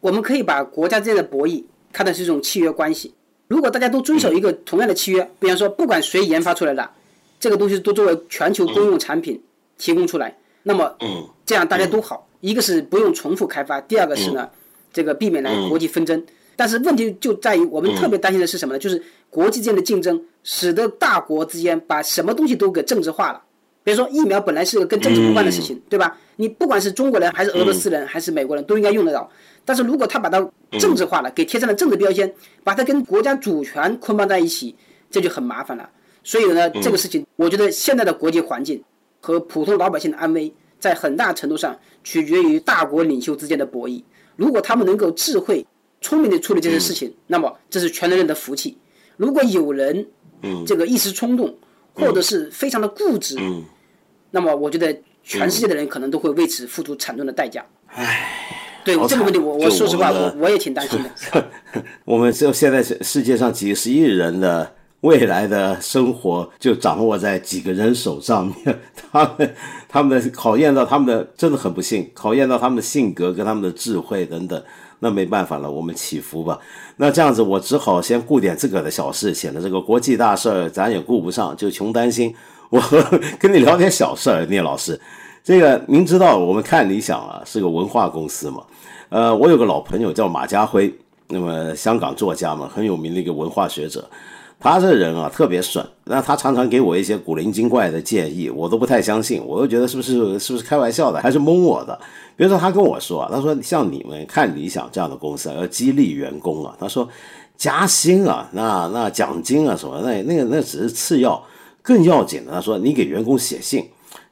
我们可以把国家之间的博弈看成是一种契约关系。如果大家都遵守一个同样的契约，比方说不管谁研发出来的这个东西都作为全球公用产品提供出来，那么这样大家都好。一个是不用重复开发，第二个是呢，这个避免了国际纷争。但是问题就在于我们特别担心的是什么呢？就是国际间的竞争使得大国之间把什么东西都给政治化了。比如说疫苗本来是个跟政治无关的事情，对吧？你不管是中国人还是俄罗斯人还是美国人都应该用得到。但是如果他把它政治化了，给贴上了政治标签，把它跟国家主权捆绑在一起，这就很麻烦了。所以呢，这个事情，我觉得现在的国际环境和普通老百姓的安危，在很大程度上取决于大国领袖之间的博弈。如果他们能够智慧、聪明的处理这些事情，那么这是全人类的福气。如果有人，嗯这个一时冲动，或者是非常的固执，那么我觉得全世界的人可能都会为此付出惨重的代价。唉。对这个问题，我我说实话，我我也挺担心的。我们就现在世世界上几十亿人的未来的生活，就掌握在几个人手上面。他们他们的考验到他们的真的很不幸，考验到他们的性格跟他们的智慧等等。那没办法了，我们祈福吧。那这样子，我只好先顾点自个儿的小事，显得这个国际大事儿咱也顾不上，就穷担心。我跟你聊点小事儿，聂老师。这个您知道，我们看理想啊是个文化公司嘛，呃，我有个老朋友叫马家辉，那么香港作家嘛，很有名的一个文化学者，他这人啊特别损，那他常常给我一些古灵精怪的建议，我都不太相信，我都觉得是不是是不是开玩笑的，还是蒙我的。比如说他跟我说，他说像你们看理想这样的公司啊要激励员工啊，他说加薪啊，那那奖金啊什么，那那个那只是次要，更要紧的，他说你给员工写信。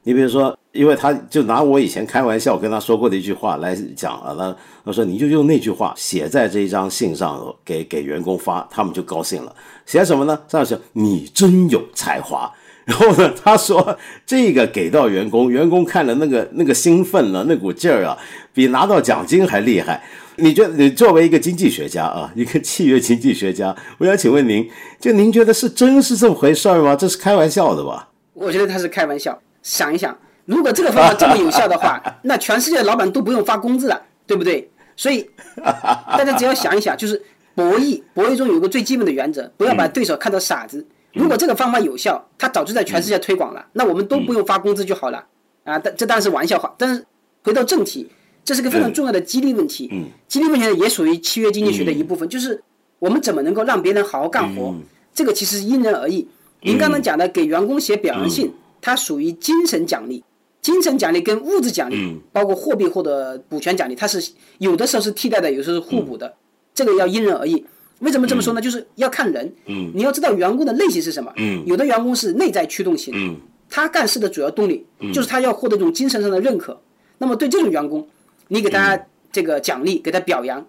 你比如说，因为他就拿我以前开玩笑跟他说过的一句话来讲啊，他他说你就用那句话写在这一张信上给给员工发，他们就高兴了。写什么呢？上写你真有才华。然后呢，他说这个给到员工，员工看了那个那个兴奋了，那股劲儿啊，比拿到奖金还厉害。你觉得你作为一个经济学家啊，一个契约经济学家，我想请问您，就您觉得是真是这么回事吗？这是开玩笑的吧？我觉得他是开玩笑。想一想，如果这个方法这么有效的话，那全世界的老板都不用发工资了，对不对？所以大家只要想一想，就是博弈，博弈中有个最基本的原则，不要把对手看成傻子。如果这个方法有效，他早就在全世界推广了，那我们都不用发工资就好了啊！但这当然是玩笑话。但是回到正题，这是个非常重要的激励问题。激励问题呢，也属于契约经济学的一部分，就是我们怎么能够让别人好好干活。这个其实因人而异。您刚刚讲的给员工写表扬信。它属于精神奖励。精神奖励跟物质奖励，包括货币或者股权奖励，它是有的时候是替代的，有时候是互补的，这个要因人而异。为什么这么说呢？就是要看人。嗯，你要知道员工的类型是什么。嗯，有的员工是内在驱动型。嗯，他干事的主要动力就是他要获得一种精神上的认可。那么对这种员工，你给他这个奖励，给他表扬，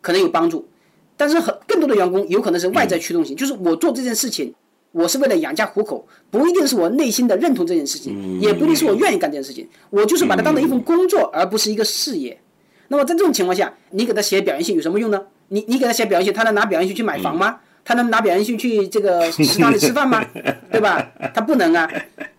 可能有帮助。但是很更多的员工有可能是外在驱动型，就是我做这件事情，我是为了养家糊口，不一定是我内心的认同这件事情，也不一定是我愿意干这件事情，我就是把它当成一份工作，而不是一个事业。那么在这种情况下，你给他写表扬信有什么用呢？你你给他写表扬信，他能拿表扬信去买房吗？他能拿表扬信去这个食堂里吃饭吗？对吧？他不能啊。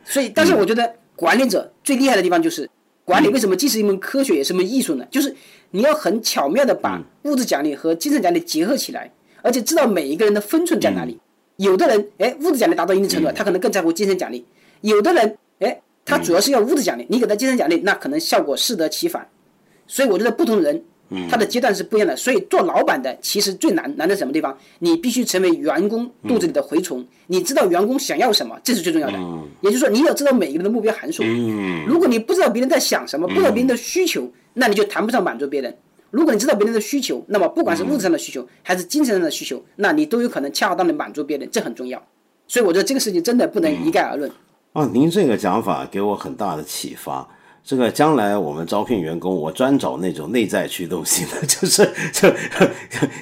所以，但是我觉得管理者最厉害的地方就是，管理为什么既是一门科学，也是一门艺术呢？就是你要很巧妙的把物质奖励和精神奖励结合起来，而且知道每一个人的分寸在哪里。有的人，哎，物质奖励达到一定程度，他可能更在乎精神奖励；有的人，哎，他主要是要物质奖励，你给他精神奖励，那可能效果适得其反。所以，我觉得不同人。他的阶段是不一样的，所以做老板的其实最难难在什么地方？你必须成为员工肚子里的蛔虫，你知道员工想要什么，这是最重要的。也就是说，你要知道每一个人的目标函数。如果你不知道别人在想什么，不知道别人的需求，那你就谈不上满足别人。如果你知道别人的需求，那么不管是物质上的需求还是精神上的需求，那你都有可能恰当的满足别人，这很重要。所以我觉得这个事情真的不能一概而论。啊，您这个讲法给我很大的启发。这个将来我们招聘员工，我专找那种内在驱动型的，就是这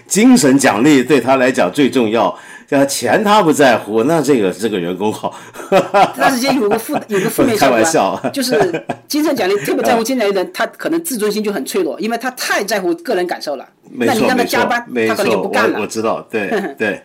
精神奖励对他来讲最重要。这钱他不在乎，那这个这个员工好。但是也有个负有个负面 开玩笑，就是精神奖励特别在乎精神奖励的人，他可能自尊心就很脆弱，因为他太在乎个人感受了。那你让他加班，他可能就不干了。我知道，对 对。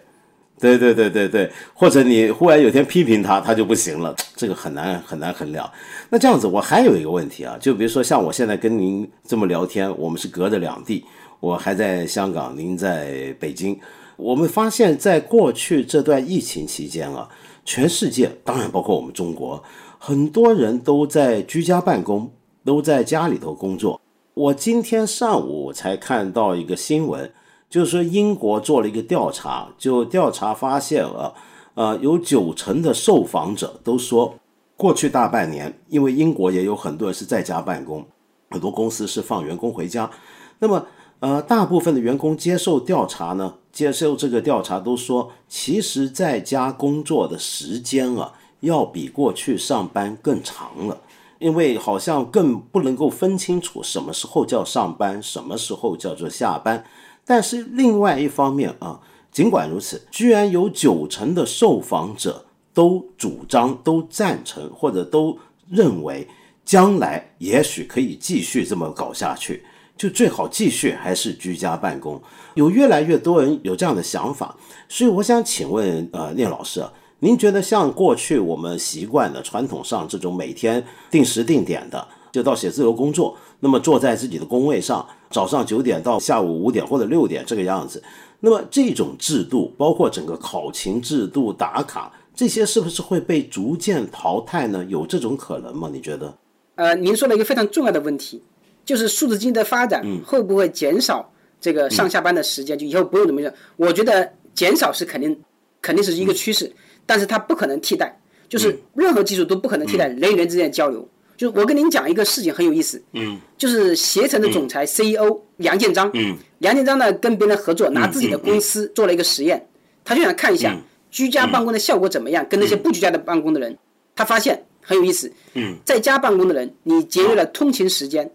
对对对对对，或者你忽然有天批评他，他就不行了，这个很难很难衡量。那这样子，我还有一个问题啊，就比如说像我现在跟您这么聊天，我们是隔着两地，我还在香港，您在北京。我们发现，在过去这段疫情期间啊，全世界当然包括我们中国，很多人都在居家办公，都在家里头工作。我今天上午才看到一个新闻。就是说，英国做了一个调查，就调查发现啊，呃，有九成的受访者都说，过去大半年，因为英国也有很多人是在家办公，很多公司是放员工回家，那么，呃，大部分的员工接受调查呢，接受这个调查都说，其实在家工作的时间啊，要比过去上班更长了，因为好像更不能够分清楚什么时候叫上班，什么时候叫做下班。但是另外一方面啊，尽管如此，居然有九成的受访者都主张、都赞成或者都认为，将来也许可以继续这么搞下去，就最好继续还是居家办公。有越来越多人有这样的想法，所以我想请问，呃，聂老师，您觉得像过去我们习惯的传统上这种每天定时定点的，就到写字楼工作？那么坐在自己的工位上，早上九点到下午五点或者六点这个样子，那么这种制度，包括整个考勤制度、打卡这些，是不是会被逐渐淘汰呢？有这种可能吗？你觉得？呃，您说了一个非常重要的问题，就是数字经济的发展会不会减少这个上下班的时间？就以后不用怎么样？我觉得减少是肯定，肯定是一个趋势，但是它不可能替代，就是任何技术都不可能替代人与人之间的交流。就我跟您讲一个事情很有意思，嗯，就是携程的总裁 CEO 梁建章，嗯，梁建章呢跟别人合作，拿自己的公司做了一个实验，他就想看一下居家办公的效果怎么样，跟那些不居家的办公的人，他发现很有意思，嗯，在家办公的人，你节约了通勤时间，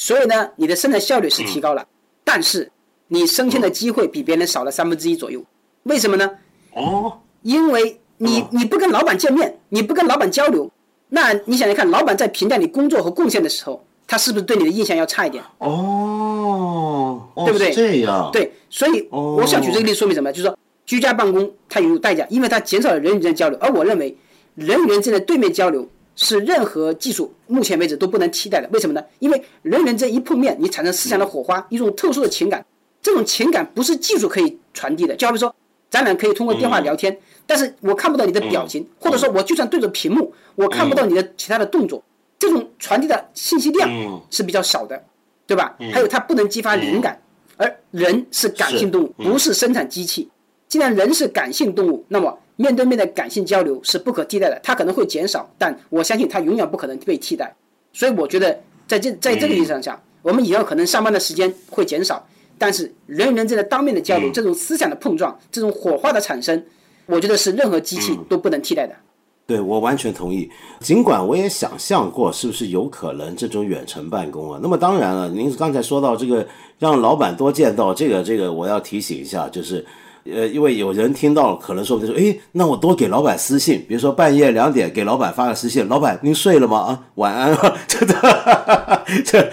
所以呢，你的生产效率是提高了，但是你升迁的机会比别人少了三分之一左右，为什么呢？哦，因为你你不跟老板见面，你不跟老板交流。那你想想看，老板在评价你工作和贡献的时候，他是不是对你的印象要差一点？哦，对不对？这样。对，所以我想举这个例子说明什么？就是说，居家办公它有代价，因为它减少了人与人的交流。而我认为，人与人之间的对面交流是任何技术目前为止都不能替代的。为什么呢？因为人与人这一碰面，你产生思想的火花，一种特殊的情感，这种情感不是技术可以传递的。就好比说，咱俩可以通过电话聊天。但是我看不到你的表情，或者说，我就算对着屏幕，我看不到你的其他的动作，这种传递的信息量是比较少的，对吧？还有它不能激发灵感，而人是感性动物，不是生产机器。既然人是感性动物，那么面对面的感性交流是不可替代的，它可能会减少，但我相信它永远不可能被替代。所以我觉得，在这在这个意义上讲，我们以后可能上班的时间会减少，但是人与人之间的当面的交流，这种思想的碰撞，这种火花的产生，我觉得是任何机器都不能替代的。对我完全同意。尽管我也想象过是不是有可能这种远程办公啊。那么当然了，您刚才说到这个让老板多见到这个这个，我要提醒一下，就是。呃，因为有人听到了可能说，就说，哎，那我多给老板私信，比如说半夜两点给老板发个私信，老板您睡了吗？啊，晚安，这这，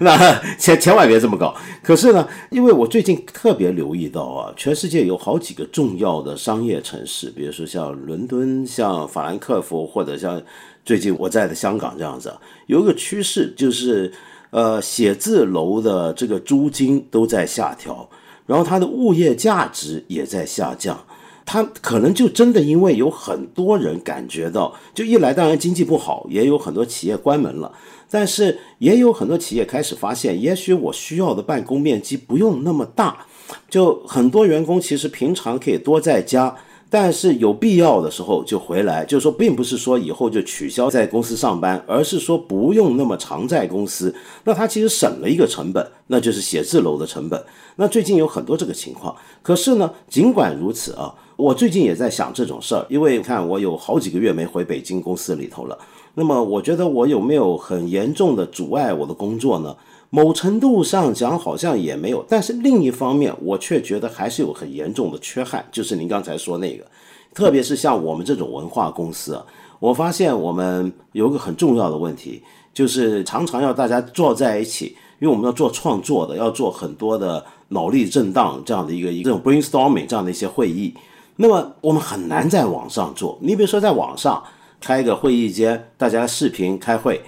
那千千万别这么搞。可是呢，因为我最近特别留意到啊，全世界有好几个重要的商业城市，比如说像伦敦、像法兰克福，或者像最近我在的香港这样子，有一个趋势就是，呃，写字楼的这个租金都在下调。然后它的物业价值也在下降，它可能就真的因为有很多人感觉到，就一来当然经济不好，也有很多企业关门了，但是也有很多企业开始发现，也许我需要的办公面积不用那么大，就很多员工其实平常可以多在家。但是有必要的时候就回来，就是说，并不是说以后就取消在公司上班，而是说不用那么常在公司。那他其实省了一个成本，那就是写字楼的成本。那最近有很多这个情况。可是呢，尽管如此啊，我最近也在想这种事儿，因为看我有好几个月没回北京公司里头了。那么我觉得我有没有很严重的阻碍我的工作呢？某程度上讲，好像也没有，但是另一方面，我却觉得还是有很严重的缺憾，就是您刚才说那个，特别是像我们这种文化公司，我发现我们有个很重要的问题，就是常常要大家坐在一起，因为我们要做创作的，要做很多的脑力震荡这样的一个一种 brainstorming 这样的一些会议，那么我们很难在网上做。你比如说在网上开一个会议间，大家视频开会，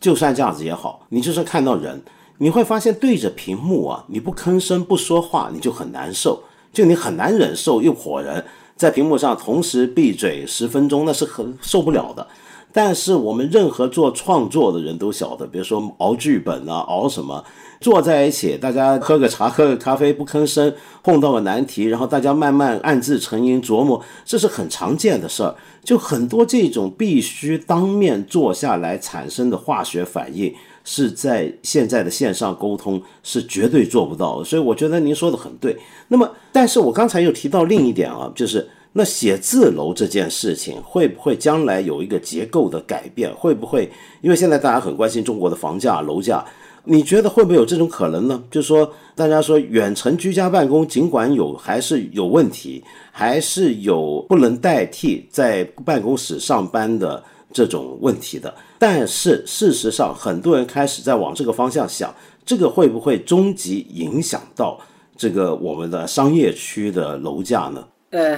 就算这样子也好，你就是看到人。你会发现对着屏幕啊，你不吭声不说话，你就很难受，就你很难忍受一伙人在屏幕上同时闭嘴十分钟，那是很受不了的。但是我们任何做创作的人都晓得，比如说熬剧本啊，熬什么，坐在一起，大家喝个茶，喝个咖啡，不吭声，碰到个难题，然后大家慢慢暗自沉吟琢磨，这是很常见的事儿。就很多这种必须当面坐下来产生的化学反应。是在现在的线上沟通是绝对做不到的，所以我觉得您说的很对。那么，但是我刚才又提到另一点啊，就是那写字楼这件事情会不会将来有一个结构的改变？会不会？因为现在大家很关心中国的房价、楼价，你觉得会不会有这种可能呢？就是说，大家说远程居家办公尽管有还是有问题，还是有不能代替在办公室上班的。这种问题的，但是事实上，很多人开始在往这个方向想，这个会不会终极影响到这个我们的商业区的楼价呢？呃，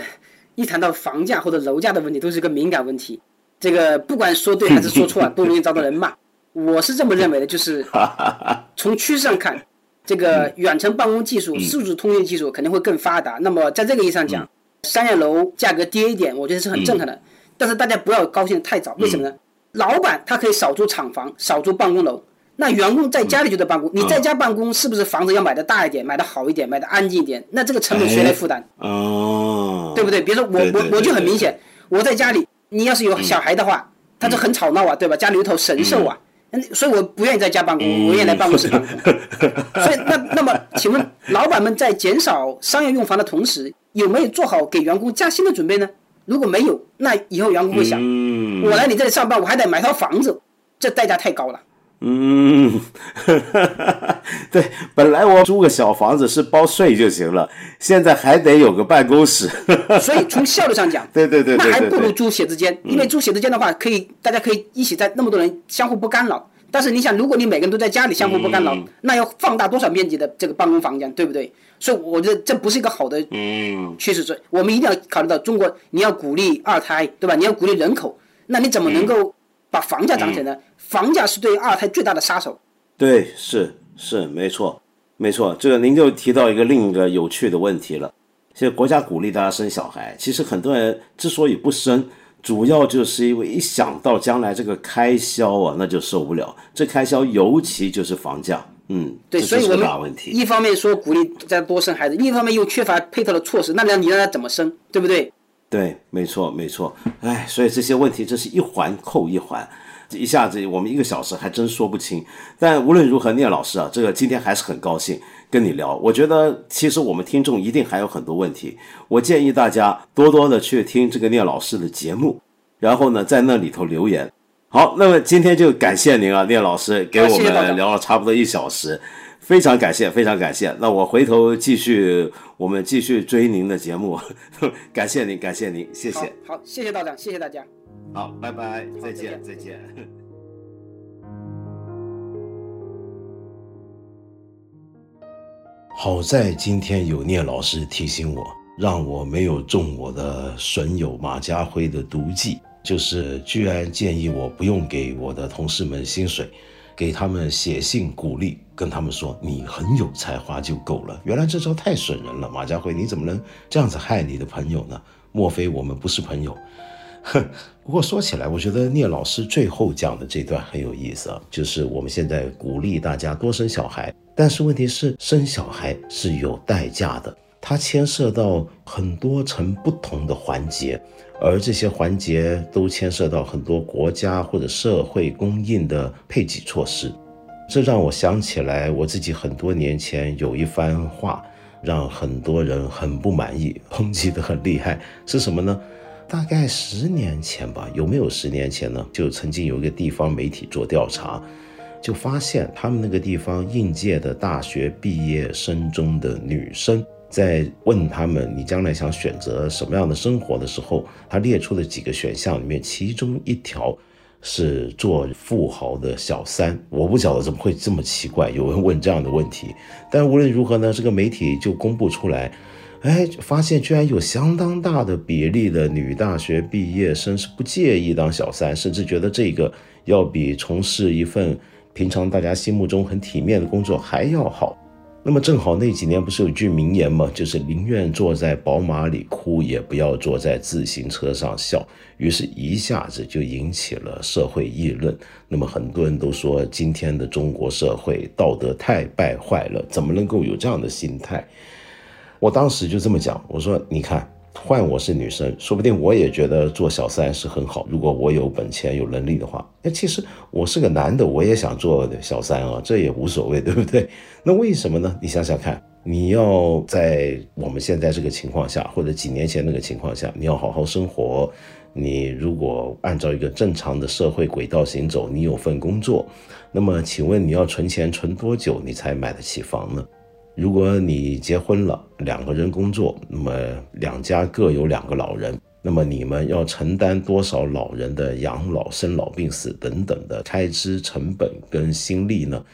一谈到房价或者楼价的问题，都是一个敏感问题。这个不管说对还是说错啊，都容易遭到人骂。我是这么认为的，就是从趋势上看，这个远程办公技术、数字通讯技术肯定会更发达。那么在这个意义上讲，商业楼价格跌一点，我觉得是很正常的。但是大家不要高兴太早，为什么呢？老板他可以少租厂房，少租办公楼，那员工在家里就得办公。你在家办公是不是房子要买的大一点，买的好一点，买的安静一点？那这个成本谁来负担？哦，对不对？比如说我我我就很明显，我在家里，你要是有小孩的话，他就很吵闹啊，对吧？家里有头神兽啊，所以我不愿意在家办公，我愿意来办公室办公。所以那那么，请问老板们在减少商业用房的同时，有没有做好给员工加薪的准备呢？如果没有，那以后员工会想，我来你这里上班，我还得买套房子，这代价太高了。嗯，对，本来我租个小房子是包税就行了，现在还得有个办公室。所以从效率上讲，对对对，那还不如租写字间，因为租写字间的话，可以大家可以一起在那么多人相互不干扰。但是你想，如果你每个人都在家里相互不干扰，那要放大多少面积的这个办公房间，对不对？所以我觉得这不是一个好的趋势。所以，我们一定要考虑到中国，你要鼓励二胎，对吧？你要鼓励人口，那你怎么能够把房价涨起来呢？房价是对二胎最大的杀手。对，是是没错，没错。这个您就提到一个另一个有趣的问题了。现在国家鼓励大家生小孩，其实很多人之所以不生。主要就是因为一想到将来这个开销啊，那就受不了。这开销尤其就是房价，嗯，对，所以我们题。一方面说鼓励再多生孩子，另一方面又缺乏配套的措施，那让你让他怎么生，对不对？对，没错，没错。哎，所以这些问题真是一环扣一环，一下子我们一个小时还真说不清。但无论如何，聂老师啊，这个今天还是很高兴跟你聊。我觉得其实我们听众一定还有很多问题，我建议大家多多的去听这个聂老师的节目，然后呢，在那里头留言。好，那么今天就感谢您啊，聂老师给我们聊了差不多一小时。非常感谢，非常感谢。那我回头继续，我们继续追您的节目。感谢您，感谢您，谢谢。好，谢谢道长，谢谢大家。好，拜拜，再见，再见。好在今天有聂老师提醒我，让我没有中我的损友马家辉的毒计，就是居然建议我不用给我的同事们薪水。给他们写信鼓励，跟他们说你很有才华就够了。原来这招太损人了，马家辉，你怎么能这样子害你的朋友呢？莫非我们不是朋友？哼！不过说起来，我觉得聂老师最后讲的这段很有意思啊，就是我们现在鼓励大家多生小孩，但是问题是生小孩是有代价的，它牵涉到很多层不同的环节。而这些环节都牵涉到很多国家或者社会供应的配给措施，这让我想起来我自己很多年前有一番话，让很多人很不满意，抨击得很厉害，是什么呢？大概十年前吧，有没有十年前呢？就曾经有一个地方媒体做调查，就发现他们那个地方应届的大学毕业生中的女生。在问他们你将来想选择什么样的生活的时候，他列出的几个选项里面，其中一条是做富豪的小三。我不晓得怎么会这么奇怪，有人问这样的问题。但无论如何呢，这个媒体就公布出来，哎，发现居然有相当大的比例的女大学毕业生是不介意当小三，甚至觉得这个要比从事一份平常大家心目中很体面的工作还要好。那么正好那几年不是有句名言吗？就是宁愿坐在宝马里哭，也不要坐在自行车上笑。于是，一下子就引起了社会议论。那么很多人都说，今天的中国社会道德太败坏了，怎么能够有这样的心态？我当时就这么讲，我说：“你看。”换我是女生，说不定我也觉得做小三是很好。如果我有本钱、有能力的话，那其实我是个男的，我也想做小三啊，这也无所谓，对不对？那为什么呢？你想想看，你要在我们现在这个情况下，或者几年前那个情况下，你要好好生活。你如果按照一个正常的社会轨道行走，你有份工作，那么请问你要存钱存多久，你才买得起房呢？如果你结婚了，两个人工作，那么两家各有两个老人，那么你们要承担多少老人的养老、生老病死等等的开支成本跟心力呢？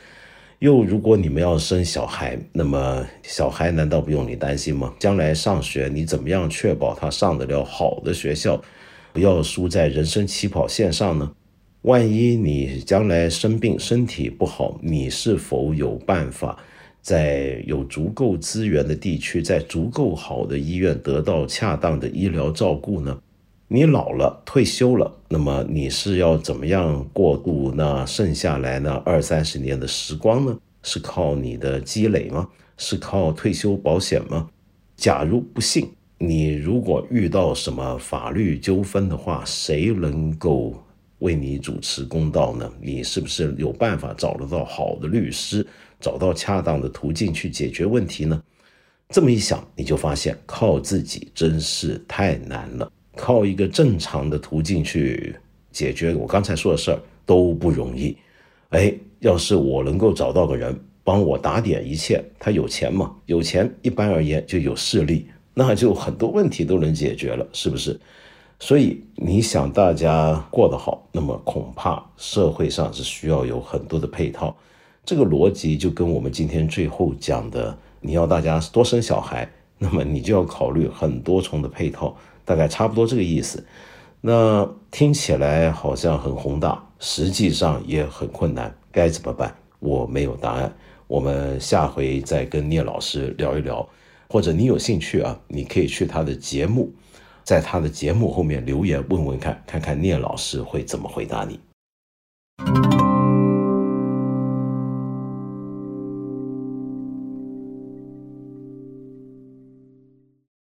又如果你们要生小孩，那么小孩难道不用你担心吗？将来上学，你怎么样确保他上得了好的学校，不要输在人生起跑线上呢？万一你将来生病，身体不好，你是否有办法？在有足够资源的地区，在足够好的医院得到恰当的医疗照顾呢？你老了退休了，那么你是要怎么样过渡那剩下来那二三十年的时光呢？是靠你的积累吗？是靠退休保险吗？假如不幸你如果遇到什么法律纠纷的话，谁能够为你主持公道呢？你是不是有办法找得到好的律师？找到恰当的途径去解决问题呢？这么一想，你就发现靠自己真是太难了。靠一个正常的途径去解决我刚才说的事儿都不容易。哎，要是我能够找到个人帮我打点一切，他有钱嘛？有钱，一般而言就有势力，那就很多问题都能解决了，是不是？所以你想大家过得好，那么恐怕社会上是需要有很多的配套。这个逻辑就跟我们今天最后讲的，你要大家多生小孩，那么你就要考虑很多重的配套，大概差不多这个意思。那听起来好像很宏大，实际上也很困难，该怎么办？我没有答案。我们下回再跟聂老师聊一聊，或者你有兴趣啊，你可以去他的节目，在他的节目后面留言问问看，看看聂老师会怎么回答你。